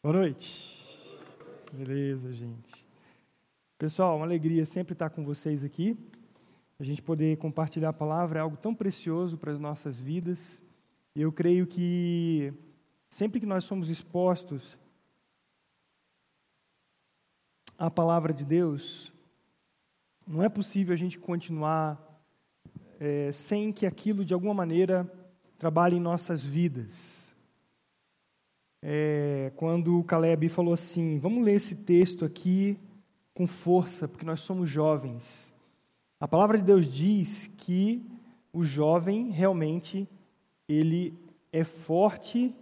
Boa noite. Beleza, gente. Pessoal, uma alegria sempre estar com vocês aqui. A gente poder compartilhar a palavra é algo tão precioso para as nossas vidas. Eu creio que sempre que nós somos expostos à palavra de Deus, não é possível a gente continuar é, sem que aquilo de alguma maneira trabalhe em nossas vidas é, quando o Caleb falou assim: vamos ler esse texto aqui com força, porque nós somos jovens. A palavra de Deus diz que o jovem realmente ele é forte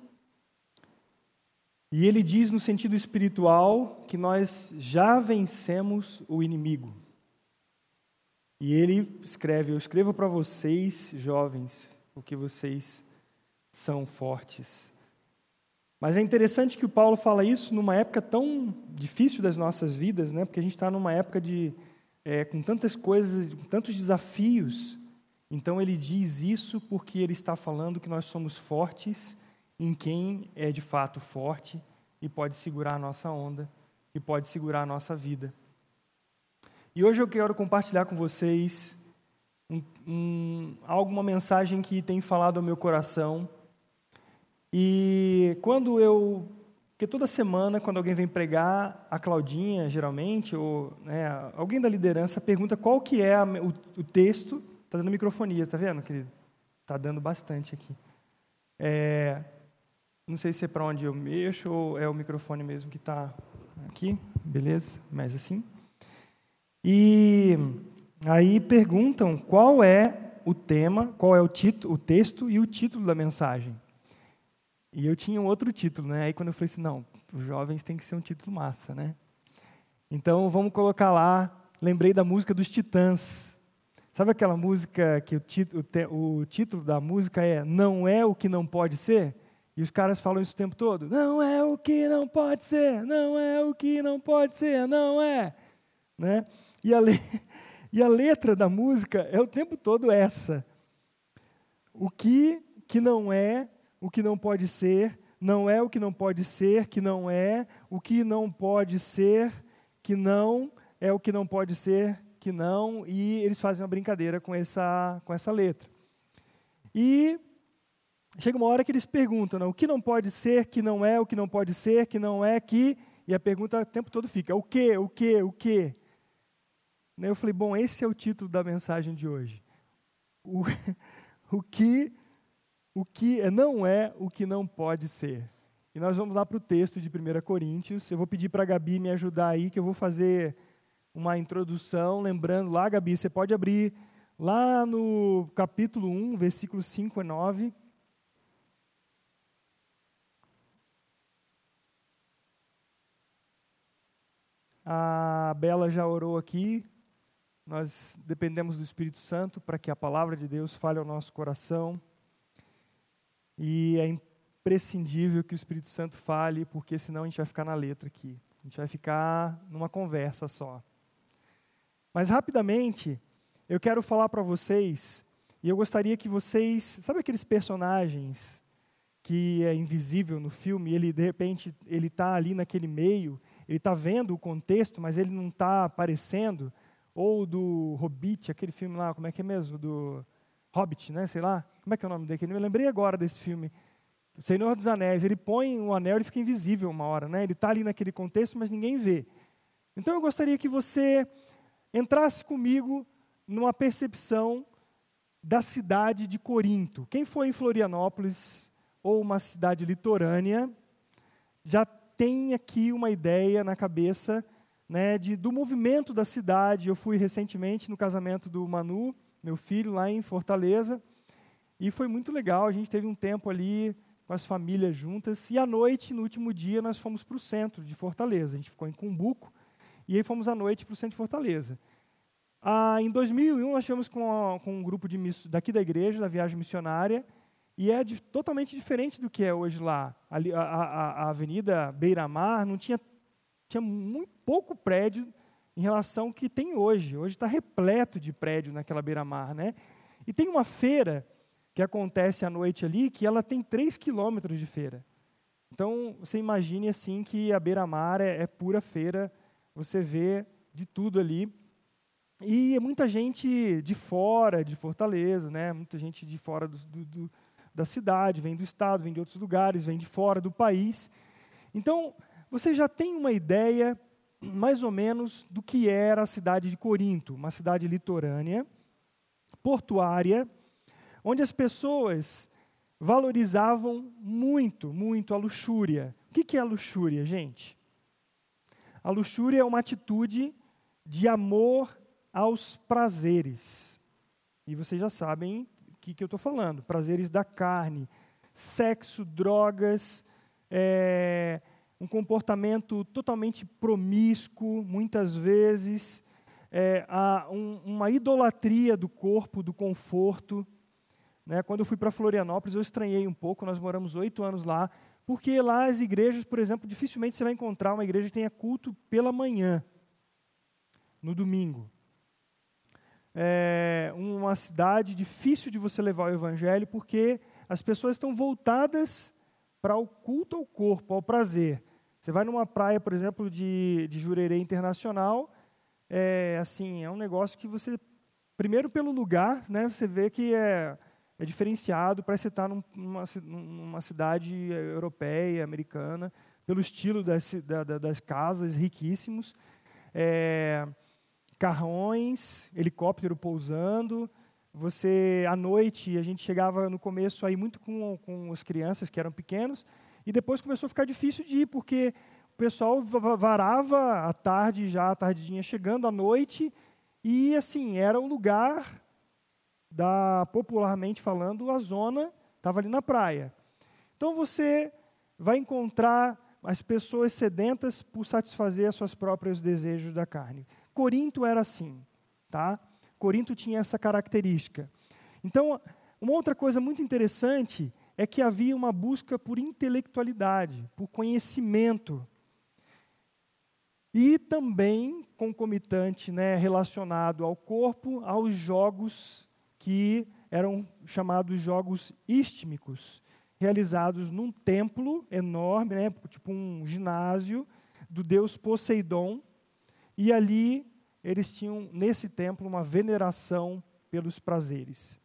e ele diz no sentido espiritual que nós já vencemos o inimigo. E ele escreve: Eu escrevo para vocês, jovens, porque vocês são fortes. Mas é interessante que o Paulo fala isso numa época tão difícil das nossas vidas, né? porque a gente está numa época de, é, com tantas coisas, com tantos desafios. Então ele diz isso porque ele está falando que nós somos fortes em quem é de fato forte e pode segurar a nossa onda e pode segurar a nossa vida. E hoje eu quero compartilhar com vocês um, um, alguma mensagem que tem falado ao meu coração e quando eu. Porque toda semana, quando alguém vem pregar, a Claudinha, geralmente, ou né, alguém da liderança pergunta qual que é a, o, o, texto. Está dando microfonia, tá vendo, querido? Está dando bastante aqui. É, não sei se é para onde eu mexo ou é o microfone mesmo que está aqui. Beleza? Mais assim. E aí perguntam qual é o tema, qual é o, título, o texto e o título da mensagem. E eu tinha um outro título, né? Aí quando eu falei assim, não, os jovens tem que ser um título massa, né? Então vamos colocar lá, lembrei da música dos Titãs. Sabe aquela música que o, título, o título da música é Não é o que não pode ser? E os caras falam isso o tempo todo. Não é o que não pode ser, não é o que não pode ser, não é. Né? E, a le... e a letra da música é o tempo todo essa. O que, que não é, o que não pode ser, não é o que não pode ser, que não é, o que não pode ser, que não, é o que não pode ser, que não, e eles fazem uma brincadeira com essa, com essa letra. E chega uma hora que eles perguntam, o que não pode ser, que não é, o que não pode ser, que não é, que, e a pergunta o tempo todo fica, o que, o que, o que? Eu falei, bom, esse é o título da mensagem de hoje. O, o que o que não é o que não pode ser. E nós vamos lá para o texto de 1 Coríntios. Eu vou pedir para a Gabi me ajudar aí, que eu vou fazer uma introdução. Lembrando lá, Gabi, você pode abrir lá no capítulo 1, versículos 5 e 9. A Bela já orou aqui. Nós dependemos do Espírito Santo para que a palavra de Deus fale ao nosso coração. E é imprescindível que o Espírito Santo fale, porque senão a gente vai ficar na letra aqui. A gente vai ficar numa conversa só. Mas rapidamente, eu quero falar para vocês, e eu gostaria que vocês, sabe aqueles personagens que é invisível no filme, ele de repente ele está ali naquele meio, ele está vendo o contexto, mas ele não está aparecendo, ou do Hobbit, aquele filme lá, como é que é mesmo, do Hobbit, né, sei lá, como é que é o nome daquele? Eu lembrei agora desse filme. Senhor dos Anéis, ele põe o anel, ele fica invisível uma hora, né? Ele está ali naquele contexto, mas ninguém vê. Então eu gostaria que você entrasse comigo numa percepção da cidade de Corinto. Quem foi em Florianópolis ou uma cidade litorânea já tem aqui uma ideia na cabeça né, de, do movimento da cidade. Eu fui recentemente no casamento do Manu, meu filho, lá em Fortaleza. E foi muito legal, a gente teve um tempo ali com as famílias juntas. E à noite, no último dia, nós fomos para o centro de Fortaleza. A gente ficou em Cumbuco e aí fomos à noite para o centro de Fortaleza. Ah, em 2001, nós tivemos com, com um grupo de, daqui da igreja, da viagem missionária, e é de, totalmente diferente do que é hoje lá. Ali, a, a, a Avenida Beira-Mar não tinha, tinha muito pouco prédio em relação ao que tem hoje. Hoje está repleto de prédio naquela beira-mar. Né? E tem uma feira que acontece à noite ali, que ela tem 3 quilômetros de feira. Então, você imagine assim que a beira-mar é, é pura feira, você vê de tudo ali. E muita gente de fora de Fortaleza, né? muita gente de fora do, do, do, da cidade, vem do estado, vem de outros lugares, vem de fora do país. Então, você já tem uma ideia, mais ou menos, do que era a cidade de Corinto, uma cidade litorânea, portuária, onde as pessoas valorizavam muito, muito a luxúria. O que é a luxúria, gente? A luxúria é uma atitude de amor aos prazeres. E vocês já sabem o que, que eu estou falando: prazeres da carne, sexo, drogas, é, um comportamento totalmente promíscuo, muitas vezes, é, um, uma idolatria do corpo, do conforto. Né? Quando eu fui para Florianópolis, eu estranhei um pouco, nós moramos oito anos lá, porque lá as igrejas, por exemplo, dificilmente você vai encontrar uma igreja que tenha culto pela manhã, no domingo. É uma cidade difícil de você levar o evangelho, porque as pessoas estão voltadas para o culto ao corpo, ao prazer. Você vai numa praia, por exemplo, de, de Jurerê Internacional, é, assim, é um negócio que você, primeiro pelo lugar, né, você vê que é, é diferenciado, parece que estar numa, numa cidade europeia, americana, pelo estilo das, da, das casas, riquíssimos, é, carrões, helicóptero pousando, você, à noite, a gente chegava no começo aí muito com, com as crianças que eram pequenos, e depois começou a ficar difícil de ir, porque o pessoal varava à tarde, já à tardinha chegando, à noite, e assim, era o lugar da, popularmente falando, a zona estava ali na praia. Então você vai encontrar as pessoas sedentas por satisfazer seus próprios desejos da carne. Corinto era assim, tá? Corinto tinha essa característica. Então, uma outra coisa muito interessante é que havia uma busca por intelectualidade, por conhecimento. E também concomitante, né, relacionado ao corpo, aos jogos que eram chamados jogos istmicos, realizados num templo enorme, né, tipo um ginásio do deus Poseidon, e ali eles tinham nesse templo uma veneração pelos prazeres.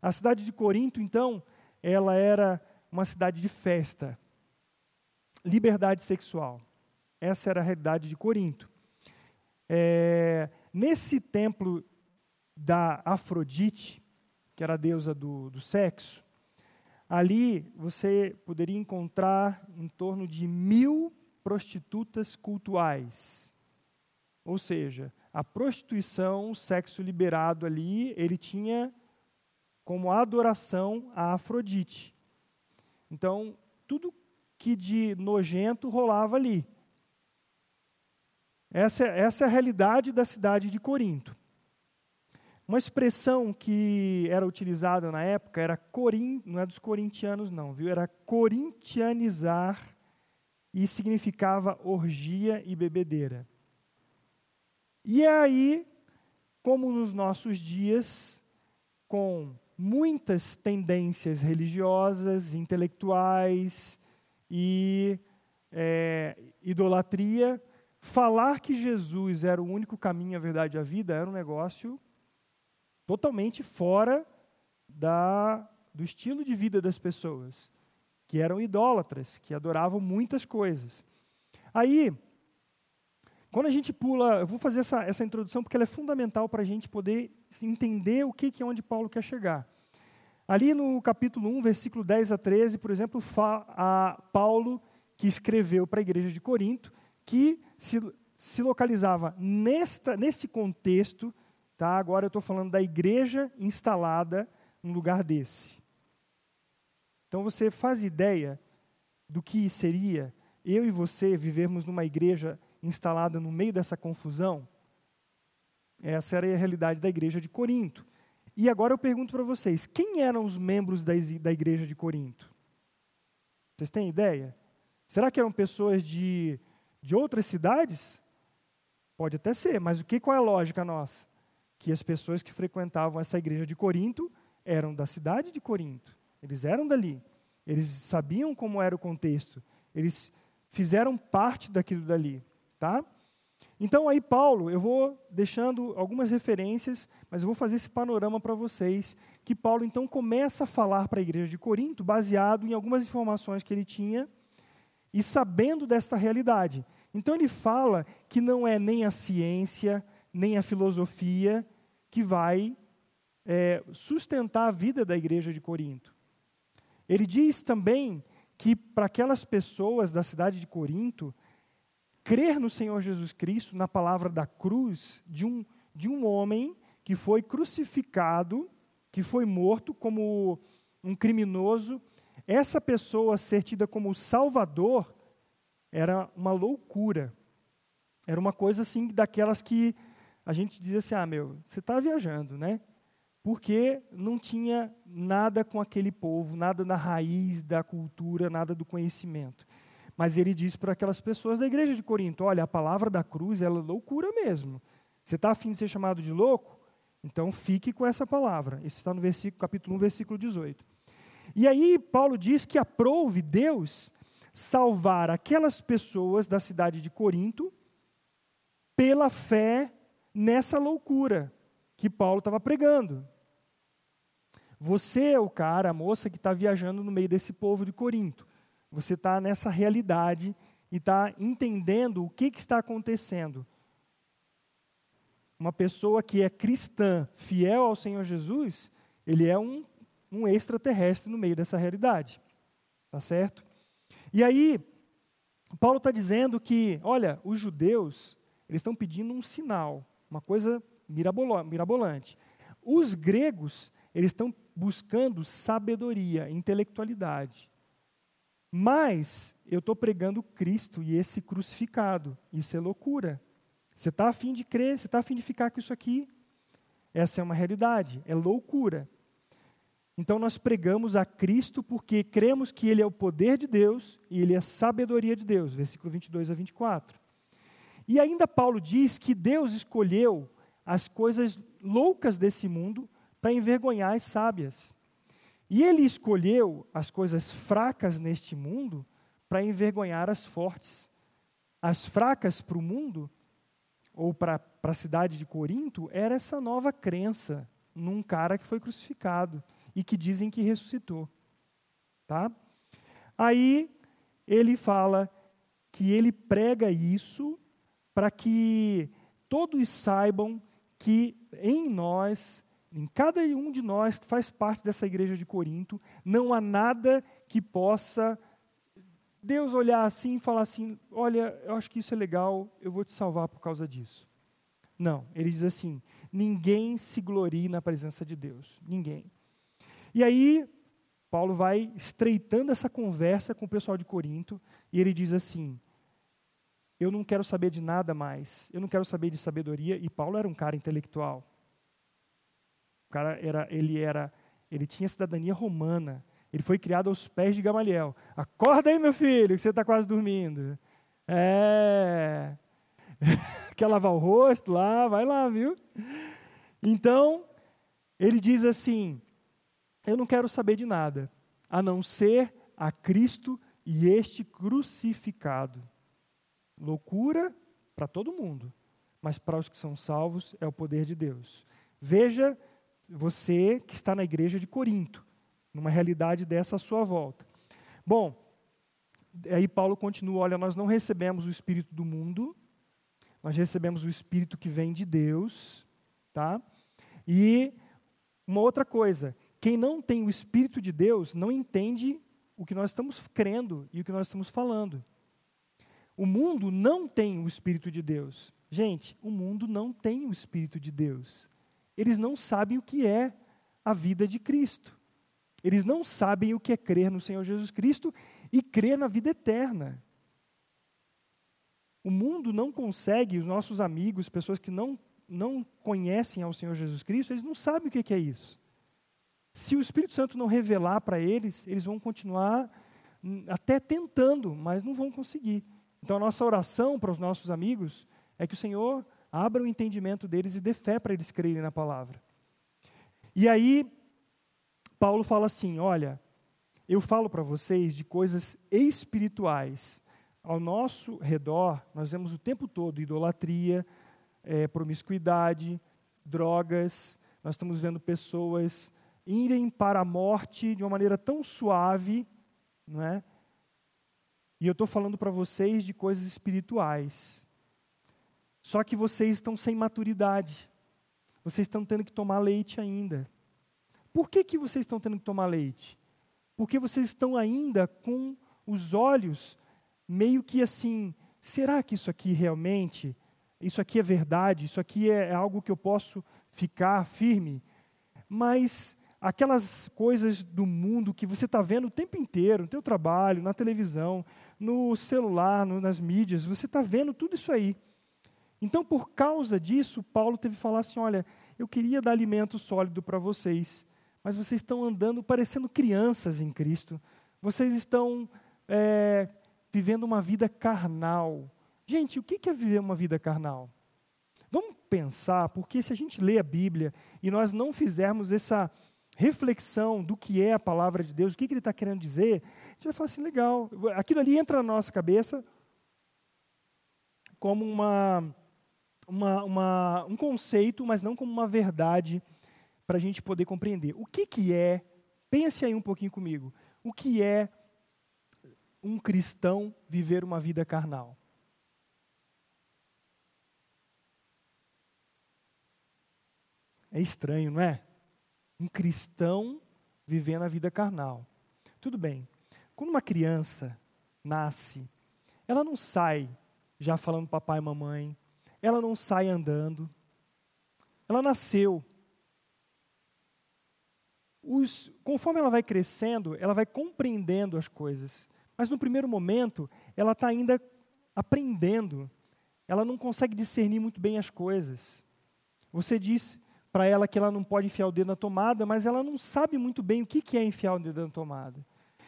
A cidade de Corinto, então, ela era uma cidade de festa, liberdade sexual. Essa era a realidade de Corinto. É, nesse templo da Afrodite, que era a deusa do, do sexo, ali você poderia encontrar em torno de mil prostitutas cultuais. Ou seja, a prostituição, o sexo liberado ali, ele tinha como adoração a Afrodite. Então, tudo que de nojento rolava ali. Essa, essa é a realidade da cidade de Corinto. Uma expressão que era utilizada na época era corin, não é dos corintianos não, viu? Era corintianizar e significava orgia e bebedeira. E aí, como nos nossos dias, com muitas tendências religiosas, intelectuais e é, idolatria, falar que Jesus era o único caminho, a verdade e a vida era um negócio totalmente fora da, do estilo de vida das pessoas, que eram idólatras, que adoravam muitas coisas. Aí, quando a gente pula, eu vou fazer essa, essa introdução porque ela é fundamental para a gente poder entender o que, que é onde Paulo quer chegar. Ali no capítulo 1, versículo 10 a 13, por exemplo, a Paulo, que escreveu para a igreja de Corinto, que se, se localizava nesta, neste contexto Tá? Agora eu estou falando da igreja instalada num lugar desse. Então você faz ideia do que seria eu e você vivermos numa igreja instalada no meio dessa confusão? Essa era a realidade da igreja de Corinto. E agora eu pergunto para vocês: quem eram os membros da, igreja de Corinto? Vocês têm ideia? Será que eram pessoas de, de outras cidades? Pode até ser, mas o que, qual é a lógica nossa? que as pessoas que frequentavam essa igreja de Corinto eram da cidade de Corinto. Eles eram dali. Eles sabiam como era o contexto. Eles fizeram parte daquilo dali, tá? Então aí Paulo, eu vou deixando algumas referências, mas eu vou fazer esse panorama para vocês, que Paulo então começa a falar para a igreja de Corinto, baseado em algumas informações que ele tinha e sabendo desta realidade. Então ele fala que não é nem a ciência, nem a filosofia que vai é, sustentar a vida da igreja de Corinto. Ele diz também que para aquelas pessoas da cidade de Corinto, crer no Senhor Jesus Cristo, na palavra da cruz, de um, de um homem que foi crucificado, que foi morto como um criminoso, essa pessoa ser tida como Salvador era uma loucura. Era uma coisa assim, daquelas que a gente dizia assim: ah, meu, você está viajando, né? Porque não tinha nada com aquele povo, nada na raiz da cultura, nada do conhecimento. Mas ele diz para aquelas pessoas da igreja de Corinto: olha, a palavra da cruz ela é loucura mesmo. Você está afim de ser chamado de louco? Então fique com essa palavra. Isso está no versículo, capítulo 1, versículo 18. E aí Paulo diz que aprove Deus salvar aquelas pessoas da cidade de Corinto pela fé nessa loucura que Paulo estava pregando. Você é o cara, a moça que está viajando no meio desse povo de Corinto. Você está nessa realidade e está entendendo o que, que está acontecendo. Uma pessoa que é cristã, fiel ao Senhor Jesus, ele é um, um extraterrestre no meio dessa realidade. Tá certo? E aí, Paulo está dizendo que, olha, os judeus, eles estão pedindo um sinal, uma coisa mirabolante. Os gregos, eles estão buscando sabedoria, intelectualidade. Mas eu estou pregando Cristo e esse crucificado. Isso é loucura. Você está afim de crer, você está afim de ficar com isso aqui. Essa é uma realidade, é loucura. Então nós pregamos a Cristo porque cremos que Ele é o poder de Deus e Ele é a sabedoria de Deus. Versículo 22 a 24. E ainda Paulo diz que Deus escolheu as coisas loucas desse mundo para envergonhar as sábias. E ele escolheu as coisas fracas neste mundo para envergonhar as fortes. As fracas para o mundo, ou para a cidade de Corinto, era essa nova crença num cara que foi crucificado e que dizem que ressuscitou. Tá? Aí ele fala que ele prega isso para que todos saibam que em nós, em cada um de nós que faz parte dessa igreja de Corinto, não há nada que possa Deus olhar assim e falar assim: olha, eu acho que isso é legal, eu vou te salvar por causa disso. Não, ele diz assim: ninguém se glorie na presença de Deus, ninguém. E aí, Paulo vai estreitando essa conversa com o pessoal de Corinto, e ele diz assim: eu não quero saber de nada mais. Eu não quero saber de sabedoria. E Paulo era um cara intelectual. O cara era, ele era, ele tinha cidadania romana. Ele foi criado aos pés de Gamaliel. Acorda aí, meu filho, que você está quase dormindo. É. Quer lavar o rosto lá? Vai lá, viu? Então, ele diz assim: Eu não quero saber de nada, a não ser a Cristo e este crucificado. Loucura para todo mundo, mas para os que são salvos é o poder de Deus. Veja você que está na igreja de Corinto, numa realidade dessa à sua volta. Bom, aí Paulo continua: olha, nós não recebemos o espírito do mundo, nós recebemos o espírito que vem de Deus, tá? E uma outra coisa, quem não tem o espírito de Deus não entende o que nós estamos crendo e o que nós estamos falando. O mundo não tem o Espírito de Deus. Gente, o mundo não tem o Espírito de Deus. Eles não sabem o que é a vida de Cristo. Eles não sabem o que é crer no Senhor Jesus Cristo e crer na vida eterna. O mundo não consegue, os nossos amigos, pessoas que não, não conhecem ao Senhor Jesus Cristo, eles não sabem o que é isso. Se o Espírito Santo não revelar para eles, eles vão continuar hum, até tentando, mas não vão conseguir. Então, a nossa oração para os nossos amigos é que o Senhor abra o entendimento deles e dê fé para eles crerem na palavra. E aí, Paulo fala assim: olha, eu falo para vocês de coisas espirituais. Ao nosso redor, nós vemos o tempo todo idolatria, é, promiscuidade, drogas, nós estamos vendo pessoas irem para a morte de uma maneira tão suave, não é? E eu estou falando para vocês de coisas espirituais. Só que vocês estão sem maturidade. Vocês estão tendo que tomar leite ainda. Por que, que vocês estão tendo que tomar leite? Porque vocês estão ainda com os olhos meio que assim: será que isso aqui realmente, isso aqui é verdade, isso aqui é, é algo que eu posso ficar firme? Mas aquelas coisas do mundo que você está vendo o tempo inteiro, no teu trabalho, na televisão, no celular, no, nas mídias, você está vendo tudo isso aí. Então, por causa disso, Paulo teve que falar assim: olha, eu queria dar alimento sólido para vocês, mas vocês estão andando parecendo crianças em Cristo. Vocês estão é, vivendo uma vida carnal. Gente, o que é viver uma vida carnal? Vamos pensar, porque se a gente lê a Bíblia e nós não fizermos essa reflexão do que é a palavra de Deus, o que, que ele está querendo dizer, a gente vai falar assim: legal, aquilo ali entra na nossa cabeça como uma, uma, uma um conceito, mas não como uma verdade para a gente poder compreender. O que, que é, pense aí um pouquinho comigo, o que é um cristão viver uma vida carnal? É estranho, não é? Um cristão vivendo a vida carnal. Tudo bem. Quando uma criança nasce, ela não sai já falando papai e mamãe, ela não sai andando. Ela nasceu os, conforme ela vai crescendo, ela vai compreendendo as coisas. Mas no primeiro momento, ela está ainda aprendendo. Ela não consegue discernir muito bem as coisas. Você diz para ela que ela não pode enfiar o dedo na tomada, mas ela não sabe muito bem o que é enfiar o dedo na tomada.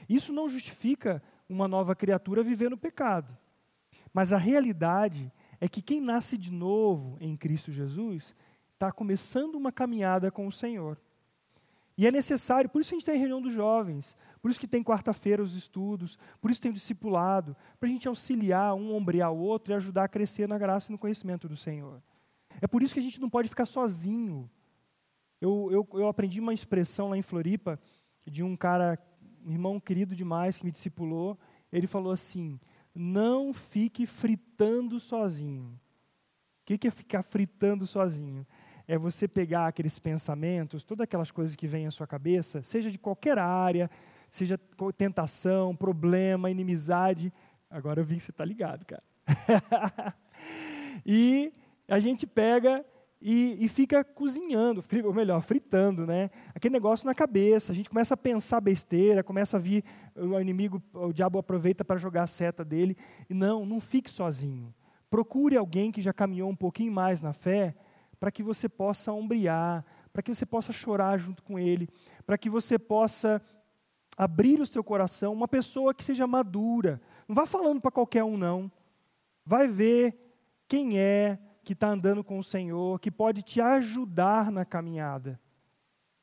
Isso não justifica uma nova criatura viver no pecado. Mas a realidade é que quem nasce de novo em Cristo Jesus está começando uma caminhada com o Senhor. E é necessário, por isso a gente tem a reunião dos jovens, por isso que tem quarta-feira os estudos, por isso tem o discipulado, para a gente auxiliar um, ombrear o outro e ajudar a crescer na graça e no conhecimento do Senhor. É por isso que a gente não pode ficar sozinho. Eu, eu, eu aprendi uma expressão lá em Floripa, de um cara, um irmão querido demais, que me discipulou. Ele falou assim: não fique fritando sozinho. O que é ficar fritando sozinho? é você pegar aqueles pensamentos, todas aquelas coisas que vêm à sua cabeça, seja de qualquer área, seja tentação, problema, inimizade. Agora eu vi que você está ligado, cara. e a gente pega e, e, fica cozinhando, ou melhor, fritando, né? Aquele negócio na cabeça. A gente começa a pensar besteira, começa a vir, o inimigo, o diabo aproveita para jogar a seta dele. E não, não fique sozinho. Procure alguém que já caminhou um pouquinho mais na fé para que você possa ombrear, para que você possa chorar junto com Ele, para que você possa abrir o seu coração, uma pessoa que seja madura. Não vá falando para qualquer um, não. Vai ver quem é que está andando com o Senhor, que pode te ajudar na caminhada.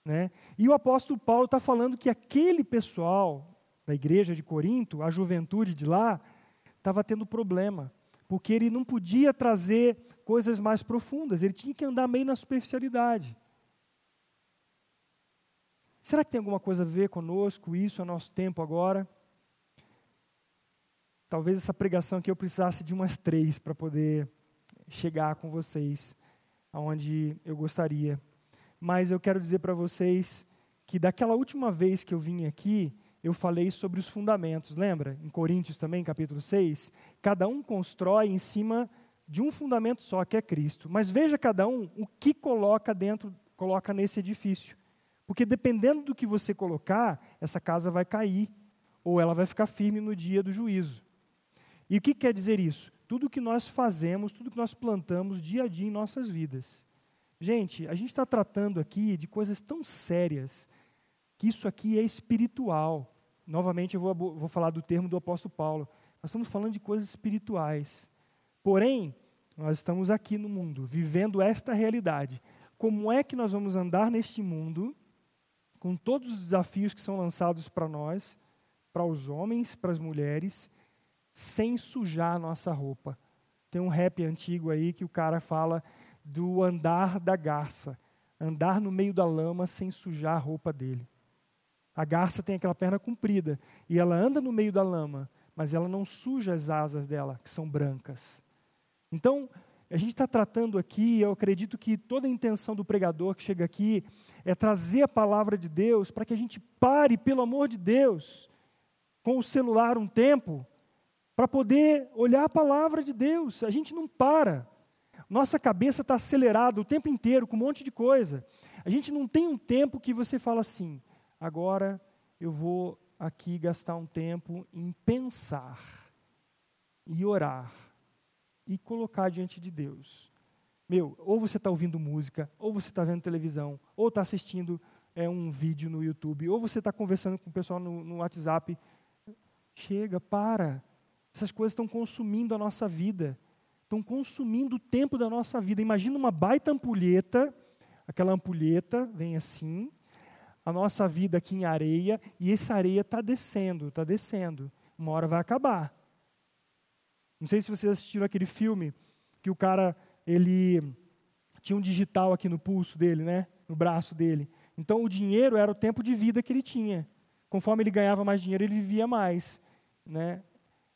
Né? E o apóstolo Paulo está falando que aquele pessoal da igreja de Corinto, a juventude de lá, estava tendo problema, porque ele não podia trazer coisas mais profundas, ele tinha que andar meio na superficialidade. Será que tem alguma coisa a ver conosco, isso é nosso tempo agora? Talvez essa pregação aqui eu precisasse de umas três para poder chegar com vocês aonde eu gostaria. Mas eu quero dizer para vocês que daquela última vez que eu vim aqui, eu falei sobre os fundamentos, lembra? Em Coríntios também, capítulo 6, cada um constrói em cima de um fundamento só, que é Cristo. Mas veja cada um o que coloca dentro, coloca nesse edifício. Porque dependendo do que você colocar, essa casa vai cair, ou ela vai ficar firme no dia do juízo. E o que quer dizer isso? Tudo que nós fazemos, tudo que nós plantamos dia a dia em nossas vidas. Gente, a gente está tratando aqui de coisas tão sérias, que isso aqui é espiritual. Novamente, eu vou, vou falar do termo do apóstolo Paulo. Nós estamos falando de coisas espirituais. Porém, nós estamos aqui no mundo, vivendo esta realidade. Como é que nós vamos andar neste mundo, com todos os desafios que são lançados para nós, para os homens, para as mulheres, sem sujar a nossa roupa. Tem um rap antigo aí que o cara fala do andar da garça, andar no meio da lama sem sujar a roupa dele. A garça tem aquela perna comprida e ela anda no meio da lama, mas ela não suja as asas dela, que são brancas. Então, a gente está tratando aqui, eu acredito que toda a intenção do pregador que chega aqui é trazer a palavra de Deus para que a gente pare, pelo amor de Deus, com o celular um tempo, para poder olhar a palavra de Deus. A gente não para. Nossa cabeça está acelerada o tempo inteiro com um monte de coisa. A gente não tem um tempo que você fala assim, agora eu vou aqui gastar um tempo em pensar e orar e colocar diante de Deus. Meu, ou você está ouvindo música, ou você está vendo televisão, ou está assistindo é, um vídeo no YouTube, ou você está conversando com o pessoal no, no WhatsApp. Chega, para. Essas coisas estão consumindo a nossa vida. Estão consumindo o tempo da nossa vida. Imagina uma baita ampulheta, aquela ampulheta vem assim, a nossa vida aqui em areia, e essa areia está descendo, está descendo. Uma hora vai acabar. Não sei se vocês assistiram aquele filme que o cara, ele tinha um digital aqui no pulso dele, né? No braço dele. Então o dinheiro era o tempo de vida que ele tinha. Conforme ele ganhava mais dinheiro, ele vivia mais, né?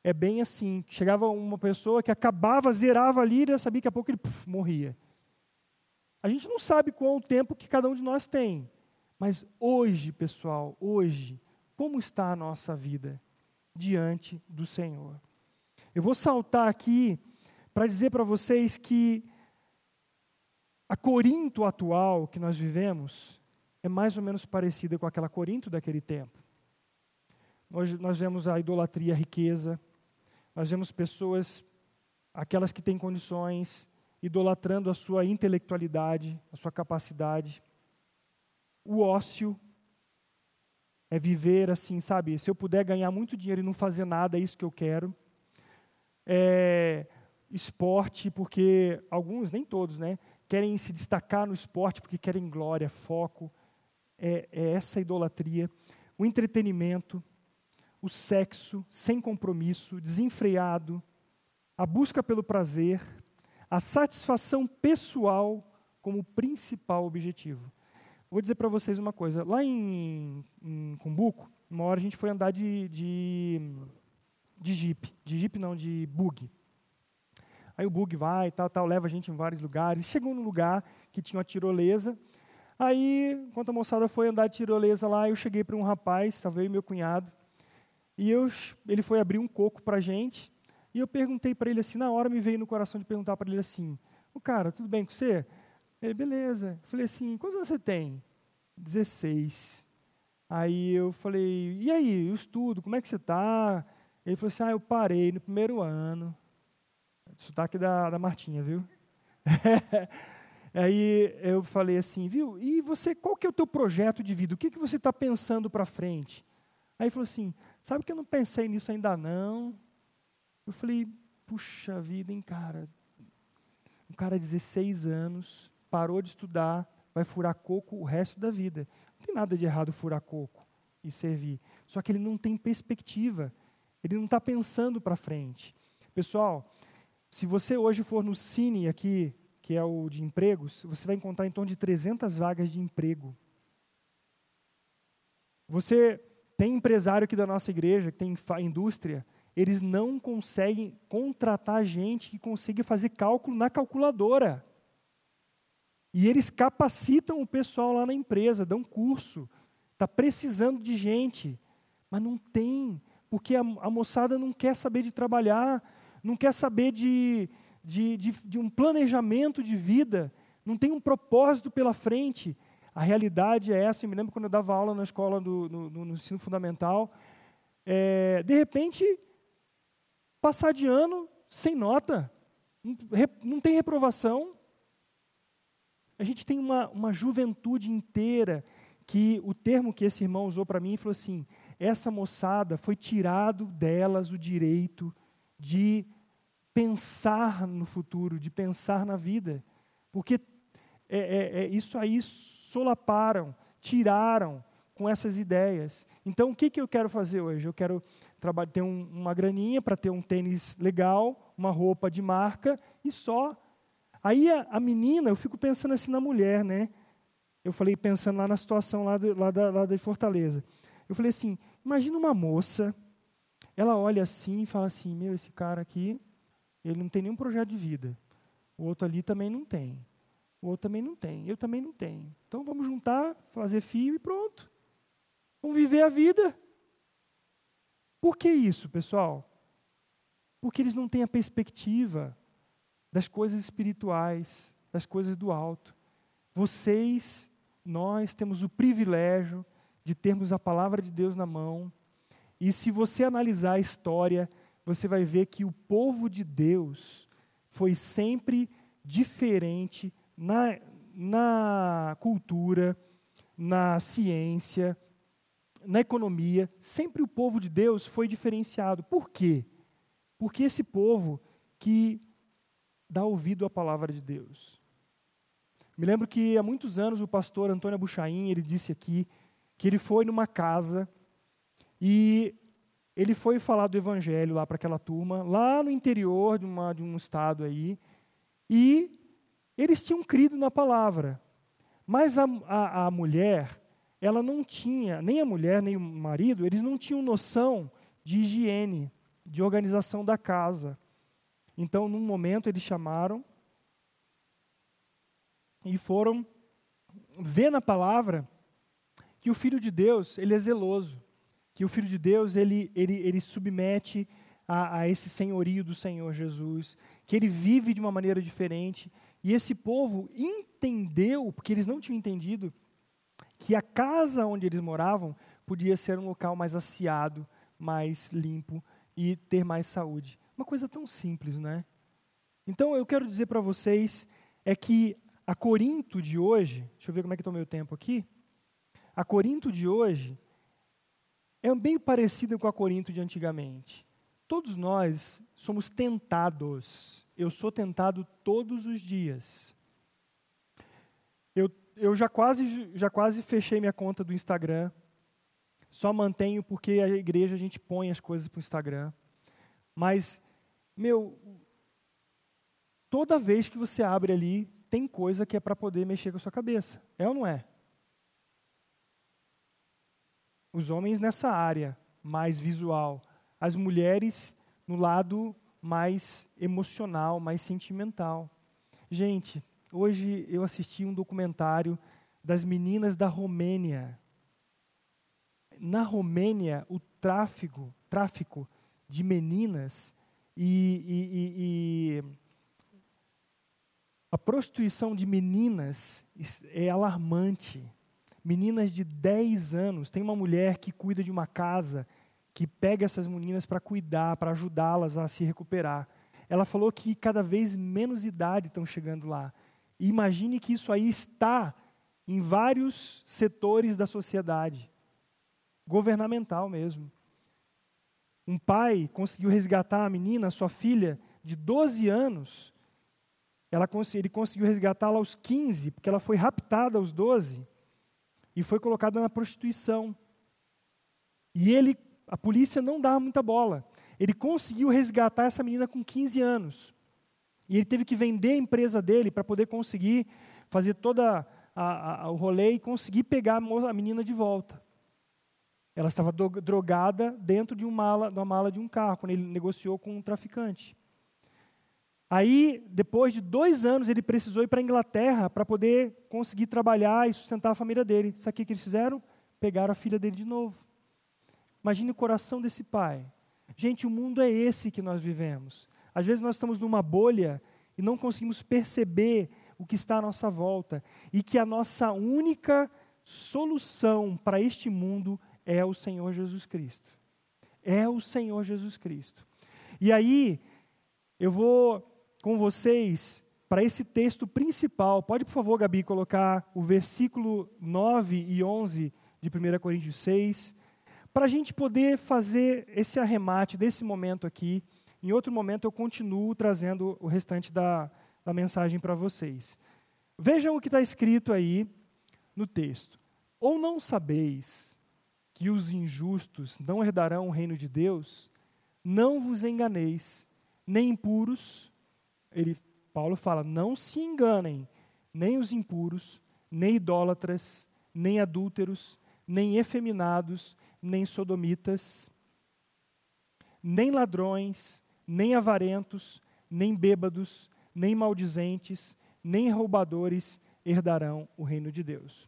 É bem assim. Chegava uma pessoa que acabava, zerava ali, e já sabia que a pouco ele morria. A gente não sabe qual o tempo que cada um de nós tem. Mas hoje, pessoal, hoje, como está a nossa vida diante do Senhor? Eu vou saltar aqui para dizer para vocês que a Corinto atual que nós vivemos é mais ou menos parecida com aquela Corinto daquele tempo. Hoje nós vemos a idolatria, a riqueza, nós vemos pessoas, aquelas que têm condições, idolatrando a sua intelectualidade, a sua capacidade. O ócio é viver assim, sabe? Se eu puder ganhar muito dinheiro e não fazer nada, é isso que eu quero é, esporte, porque alguns, nem todos, né, querem se destacar no esporte porque querem glória, foco. É, é essa idolatria. O entretenimento, o sexo sem compromisso, desenfreado, a busca pelo prazer, a satisfação pessoal como principal objetivo. Vou dizer para vocês uma coisa. Lá em, em Cumbuco, uma hora a gente foi andar de, de de Jeep. De Jeep não, de bug. Aí o bug vai, tal, tal, leva a gente em vários lugares. Chegou num lugar que tinha uma tirolesa. Aí, enquanto a moçada foi andar de tirolesa lá, eu cheguei para um rapaz, estava eu e meu cunhado. E eu, ele foi abrir um coco para a gente. E eu perguntei para ele assim, na hora me veio no coração de perguntar para ele assim, o cara, tudo bem com você? Ele, beleza. Eu falei assim, quantos anos você tem? 16. Aí eu falei, e aí, o estudo, como é que você está? Ele falou assim: Ah, eu parei no primeiro ano. Sotaque da, da Martinha, viu? Aí eu falei assim, viu? E você, qual que é o teu projeto de vida? O que, que você está pensando para frente? Aí ele falou assim, sabe que eu não pensei nisso ainda não? Eu falei, puxa vida, hein, cara? Um cara de 16 anos, parou de estudar, vai furar coco o resto da vida. Não tem nada de errado furar coco e servir. Só que ele não tem perspectiva. Ele não está pensando para frente. Pessoal, se você hoje for no Cine aqui, que é o de empregos, você vai encontrar em torno de 300 vagas de emprego. Você tem empresário aqui da nossa igreja, que tem indústria, eles não conseguem contratar gente que consiga fazer cálculo na calculadora. E eles capacitam o pessoal lá na empresa, dão curso. Está precisando de gente, mas não tem porque a, moçada não quer saber de trabalhar, não quer saber de, de, de, de um planejamento de vida, não tem um propósito pela frente. A realidade é essa. Eu me lembro quando eu dava aula na escola do, no, no, no ensino fundamental. É, de repente, passar de ano sem nota, não, não tem reprovação. A gente tem uma, uma juventude inteira que o termo que esse irmão usou para mim falou assim: essa moçada foi tirado delas o direito de pensar no futuro, de pensar na vida. Porque é, é, é, isso aí solaparam, tiraram, com essas ideias. Então, o que, que eu quero fazer hoje? Eu quero ter um, uma graninha para ter um tênis legal, uma roupa de marca e só. Aí a, a, menina, eu fico pensando assim na mulher, né? Eu falei, pensando lá na situação lá, do, lá, da, lá de Fortaleza. Eu falei assim: imagina uma moça, ela olha assim e fala assim: meu, esse cara aqui, ele não tem nenhum projeto de vida. O outro ali também não tem. O outro também não tem. Eu também não tenho. Então vamos juntar, fazer fio e pronto. Vamos viver a vida. Por que isso, pessoal? Porque eles não têm a perspectiva das coisas espirituais, das coisas do alto. Vocês, nós temos o privilégio de termos a palavra de Deus na mão. E se você analisar a história, você vai ver que o povo de Deus foi sempre diferente na, na cultura, na ciência, na economia, sempre o povo de Deus foi diferenciado. Por quê? Porque esse povo que dá ouvido à palavra de Deus. Me lembro que há muitos anos o pastor Antônio Buchaim, ele disse aqui que ele foi numa casa e ele foi falar do evangelho lá para aquela turma, lá no interior de, uma, de um estado aí, e eles tinham crido na palavra. Mas a, a, a mulher, ela não tinha, nem a mulher, nem o marido, eles não tinham noção de higiene, de organização da casa. Então, num momento, eles chamaram e foram ver na palavra que o Filho de Deus, ele é zeloso, que o Filho de Deus, ele, ele, ele submete a, a esse senhorio do Senhor Jesus, que ele vive de uma maneira diferente. E esse povo entendeu, porque eles não tinham entendido, que a casa onde eles moravam podia ser um local mais aciado, mais limpo e ter mais saúde. Uma coisa tão simples, né? Então eu quero dizer para vocês é que a Corinto de hoje, deixa eu ver como é que está o meu tempo aqui. A Corinto de hoje é bem parecida com a Corinto de antigamente. Todos nós somos tentados. Eu sou tentado todos os dias. Eu eu já quase, já quase fechei minha conta do Instagram. Só mantenho porque a igreja a gente põe as coisas para o Instagram. Mas, meu, toda vez que você abre ali, tem coisa que é para poder mexer com a sua cabeça. É ou não é? Os homens nessa área mais visual, as mulheres no lado mais emocional, mais sentimental. Gente, Hoje eu assisti um documentário das meninas da Romênia. Na Romênia, o tráfico, tráfico de meninas e, e, e, e a prostituição de meninas é alarmante. Meninas de 10 anos, tem uma mulher que cuida de uma casa, que pega essas meninas para cuidar, para ajudá-las a se recuperar. Ela falou que cada vez menos idade estão chegando lá. E imagine que isso aí está em vários setores da sociedade, governamental mesmo. Um pai conseguiu resgatar a menina, sua filha, de 12 anos. Ela, ele conseguiu resgatá-la aos 15, porque ela foi raptada aos 12 e foi colocada na prostituição. E ele, a polícia não dava muita bola. Ele conseguiu resgatar essa menina com 15 anos. E ele teve que vender a empresa dele para poder conseguir fazer toda o rolê e conseguir pegar a menina de volta. Ela estava drogada dentro de uma mala, uma mala de um carro, quando ele negociou com um traficante. Aí, depois de dois anos, ele precisou ir para a Inglaterra para poder conseguir trabalhar e sustentar a família dele. Sabe o que eles fizeram? Pegaram a filha dele de novo. Imagine o coração desse pai. Gente, o mundo é esse que nós vivemos. Às vezes nós estamos numa bolha e não conseguimos perceber o que está à nossa volta e que a nossa única solução para este mundo é o Senhor Jesus Cristo. É o Senhor Jesus Cristo. E aí, eu vou com vocês para esse texto principal. Pode, por favor, Gabi, colocar o versículo 9 e 11 de 1 Coríntios 6, para a gente poder fazer esse arremate desse momento aqui. Em outro momento eu continuo trazendo o restante da, da mensagem para vocês. Vejam o que está escrito aí no texto. Ou não sabeis que os injustos não herdarão o reino de Deus? Não vos enganeis, nem impuros. Ele, Paulo fala: não se enganem, nem os impuros, nem idólatras, nem adúlteros, nem efeminados, nem sodomitas, nem ladrões, nem avarentos, nem bêbados, nem maldizentes, nem roubadores herdarão o reino de Deus.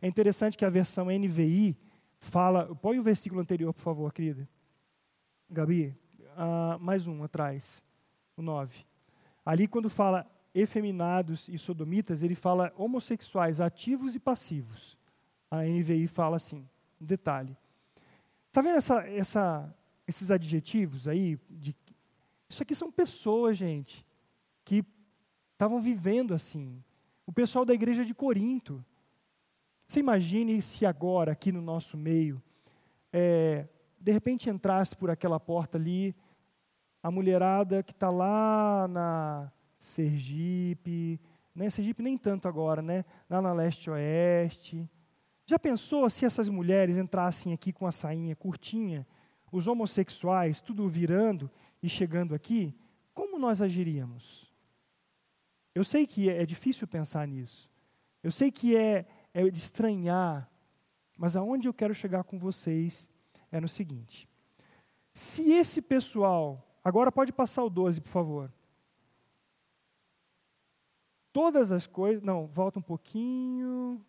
É interessante que a versão NVI fala. Põe o versículo anterior, por favor, querida. Gabi, uh, mais um atrás, o 9. Ali, quando fala efeminados e sodomitas, ele fala homossexuais ativos e passivos. A NVI fala assim, um detalhe. Está vendo essa, essa, esses adjetivos aí? De, isso aqui são pessoas, gente, que estavam vivendo assim. O pessoal da igreja de Corinto. Você imagine se agora, aqui no nosso meio, é, de repente entrasse por aquela porta ali, a mulherada que está lá na Sergipe, né? Sergipe nem tanto agora, né? Lá na leste-oeste. Já pensou se essas mulheres entrassem aqui com a sainha curtinha, os homossexuais, tudo virando e chegando aqui? Como nós agiríamos? Eu sei que é difícil pensar nisso. Eu sei que é, é de estranhar. Mas aonde eu quero chegar com vocês é no seguinte: se esse pessoal, agora pode passar o 12, por favor. Todas as coisas, não, volta um pouquinho.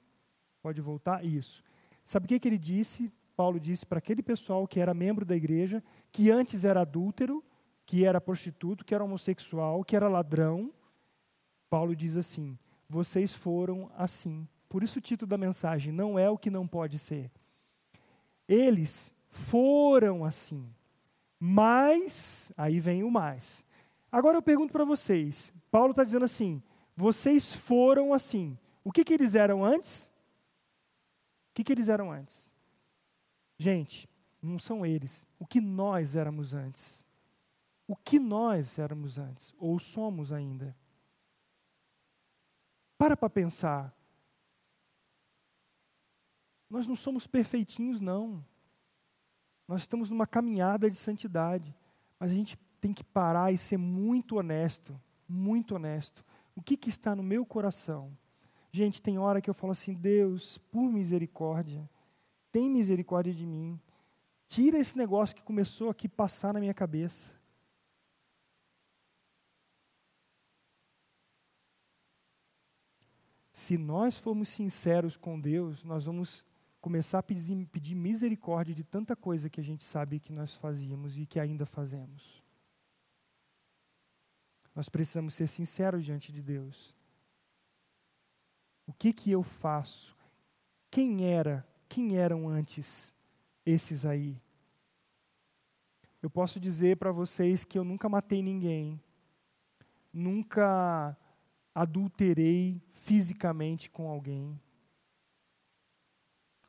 Pode voltar, isso. Sabe o que, que ele disse? Paulo disse para aquele pessoal que era membro da igreja, que antes era adúltero, que era prostituto, que era homossexual, que era ladrão. Paulo diz assim: vocês foram assim. Por isso o título da mensagem não é o que não pode ser. Eles foram assim. Mas, aí vem o mais. Agora eu pergunto para vocês: Paulo está dizendo assim, vocês foram assim. O que, que eles eram antes? Que, que eles eram antes? Gente, não são eles. O que nós éramos antes? O que nós éramos antes? Ou somos ainda? Para para pensar. Nós não somos perfeitinhos, não. Nós estamos numa caminhada de santidade. Mas a gente tem que parar e ser muito honesto. Muito honesto. O que, que está no meu coração? Gente, tem hora que eu falo assim: Deus, por misericórdia, tem misericórdia de mim. Tira esse negócio que começou aqui passar na minha cabeça. Se nós formos sinceros com Deus, nós vamos começar a pedir, pedir, misericórdia de tanta coisa que a gente sabe que nós fazíamos e que ainda fazemos. Nós precisamos ser sinceros diante de Deus. O que que eu faço? Quem era? Quem eram antes esses aí? Eu posso dizer para vocês que eu nunca matei ninguém, nunca adulterei fisicamente com alguém.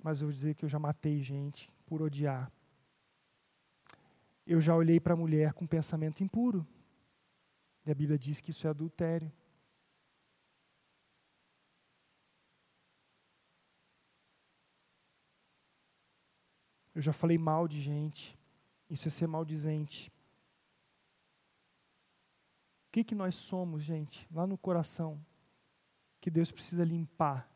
Mas eu vou dizer que eu já matei gente por odiar. Eu já olhei para a mulher com pensamento impuro. E a Bíblia diz que isso é adultério. Eu já falei mal de gente. Isso é ser maldizente. O que, que nós somos, gente, lá no coração? que Deus precisa limpar.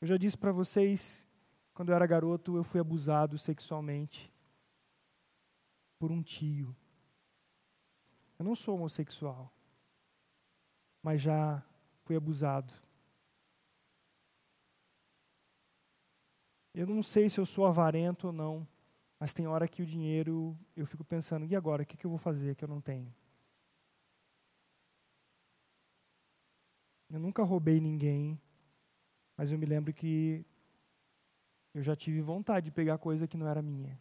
Eu já disse para vocês, quando eu era garoto, eu fui abusado sexualmente por um tio. Eu não sou homossexual, mas já fui abusado. Eu não sei se eu sou avarento ou não, mas tem hora que o dinheiro, eu fico pensando, e agora, o que, eu vou fazer que eu não tenho? Eu nunca roubei ninguém, mas eu me lembro que eu já tive vontade de pegar coisa que não era minha.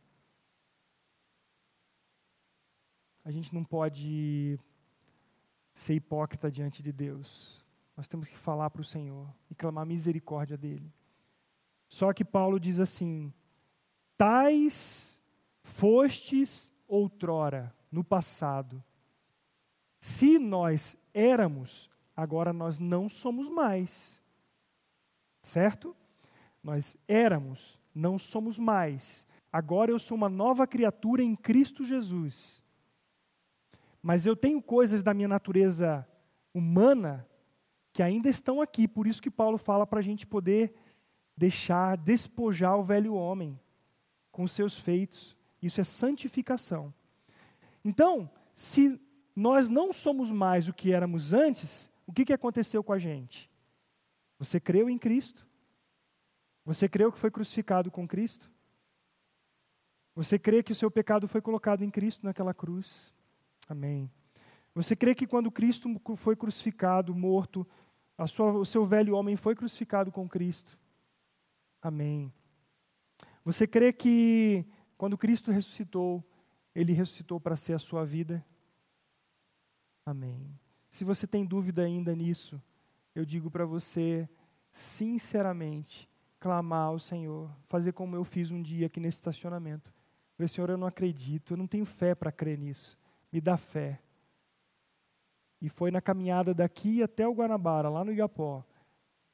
A gente não pode ser hipócrita diante de Deus. Nós temos que falar para o Senhor e clamar misericórdia dele. Só que Paulo diz assim: tais fostes outrora, no passado. Se nós éramos agora nós não somos mais. Certo? Nós éramos, não somos mais. Agora eu sou uma nova criatura em Cristo Jesus. Mas eu tenho coisas da minha natureza humana que ainda estão aqui, por isso que Paulo fala para a gente poder deixar, despojar o velho homem com seus feitos. Isso é santificação. Então, se nós não somos mais o que éramos antes, o que, que aconteceu com a gente? Você creu em Cristo? Você creu que foi crucificado com Cristo? Você crê que o seu pecado foi colocado em Cristo naquela cruz? Amém. Você crê que quando Cristo foi crucificado, morto, sua, o seu velho homem foi crucificado com Cristo? Amém. Você crê que quando Cristo ressuscitou, ele ressuscitou para ser a sua vida? Amém. Se você tem dúvida ainda nisso, eu digo para você, sinceramente, clamar ao Senhor, fazer como eu fiz um dia aqui nesse estacionamento. Falei, Senhor, eu não acredito, eu não tenho fé para crer nisso. Me dá fé. E foi na caminhada daqui até o Guanabara, lá no Igapó,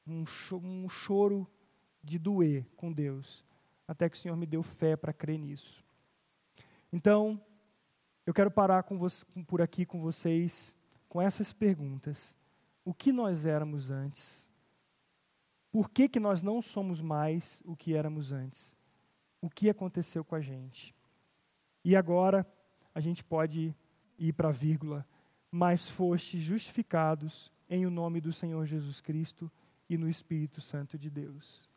um, um choro de doer com Deus, até que o Senhor me deu fé para crer nisso. Então, eu quero parar com você, por aqui com vocês com essas perguntas. O que nós éramos antes? Por que, que nós não somos mais o que éramos antes? O que aconteceu com a gente? E agora a gente pode ir para a vírgula. Mas foste justificados em o nome do Senhor Jesus Cristo e no Espírito Santo de Deus.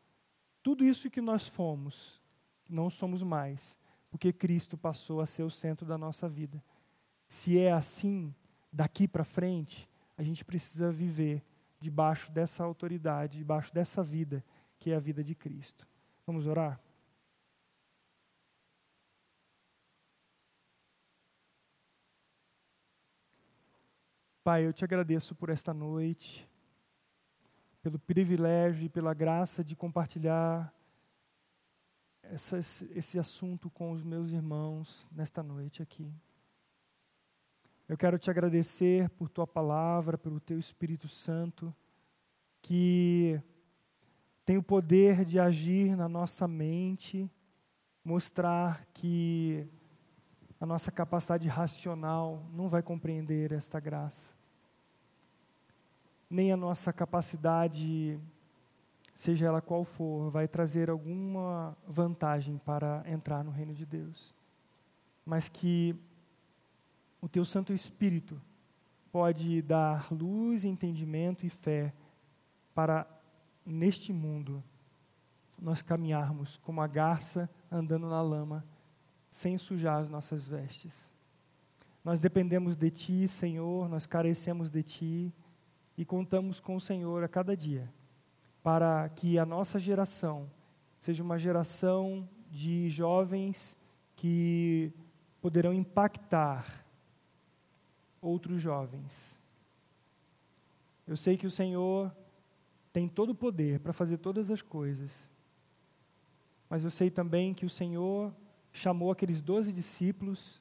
Tudo isso que nós fomos, não somos mais, porque Cristo passou a ser o centro da nossa vida. Se é assim, daqui para frente, a gente precisa viver debaixo dessa autoridade, debaixo dessa vida, que é a vida de Cristo. Vamos orar? Pai, eu te agradeço por esta noite, pelo privilégio e pela graça de compartilhar esse assunto com os meus irmãos nesta noite aqui. Eu quero te agradecer por tua palavra, pelo teu Espírito Santo, que tem o poder de agir na nossa mente, mostrar que a nossa capacidade racional não vai compreender esta graça, nem a nossa capacidade seja ela qual for, vai trazer alguma vantagem para entrar no reino de Deus. Mas que o teu Santo Espírito pode dar luz, entendimento e fé para neste mundo nós caminharmos como a garça andando na lama, sem sujar as nossas vestes. Nós dependemos de Ti, Senhor, nós carecemos de Ti e contamos com o Senhor a cada dia para que a nossa geração seja uma geração de jovens que poderão impactar outros jovens. Eu sei que o Senhor tem todo o poder para fazer todas as coisas, mas eu sei também que o Senhor chamou aqueles doze discípulos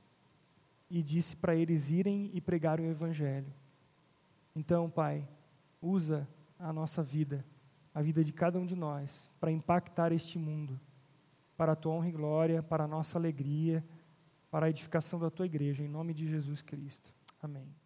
e disse para eles irem e pregar o Evangelho. Então, Pai, usa a nossa vida a vida de cada um de nós para impactar este mundo, para a tua honra e glória, para a nossa alegria, para a edificação da tua igreja, em nome de Jesus Cristo. Amém.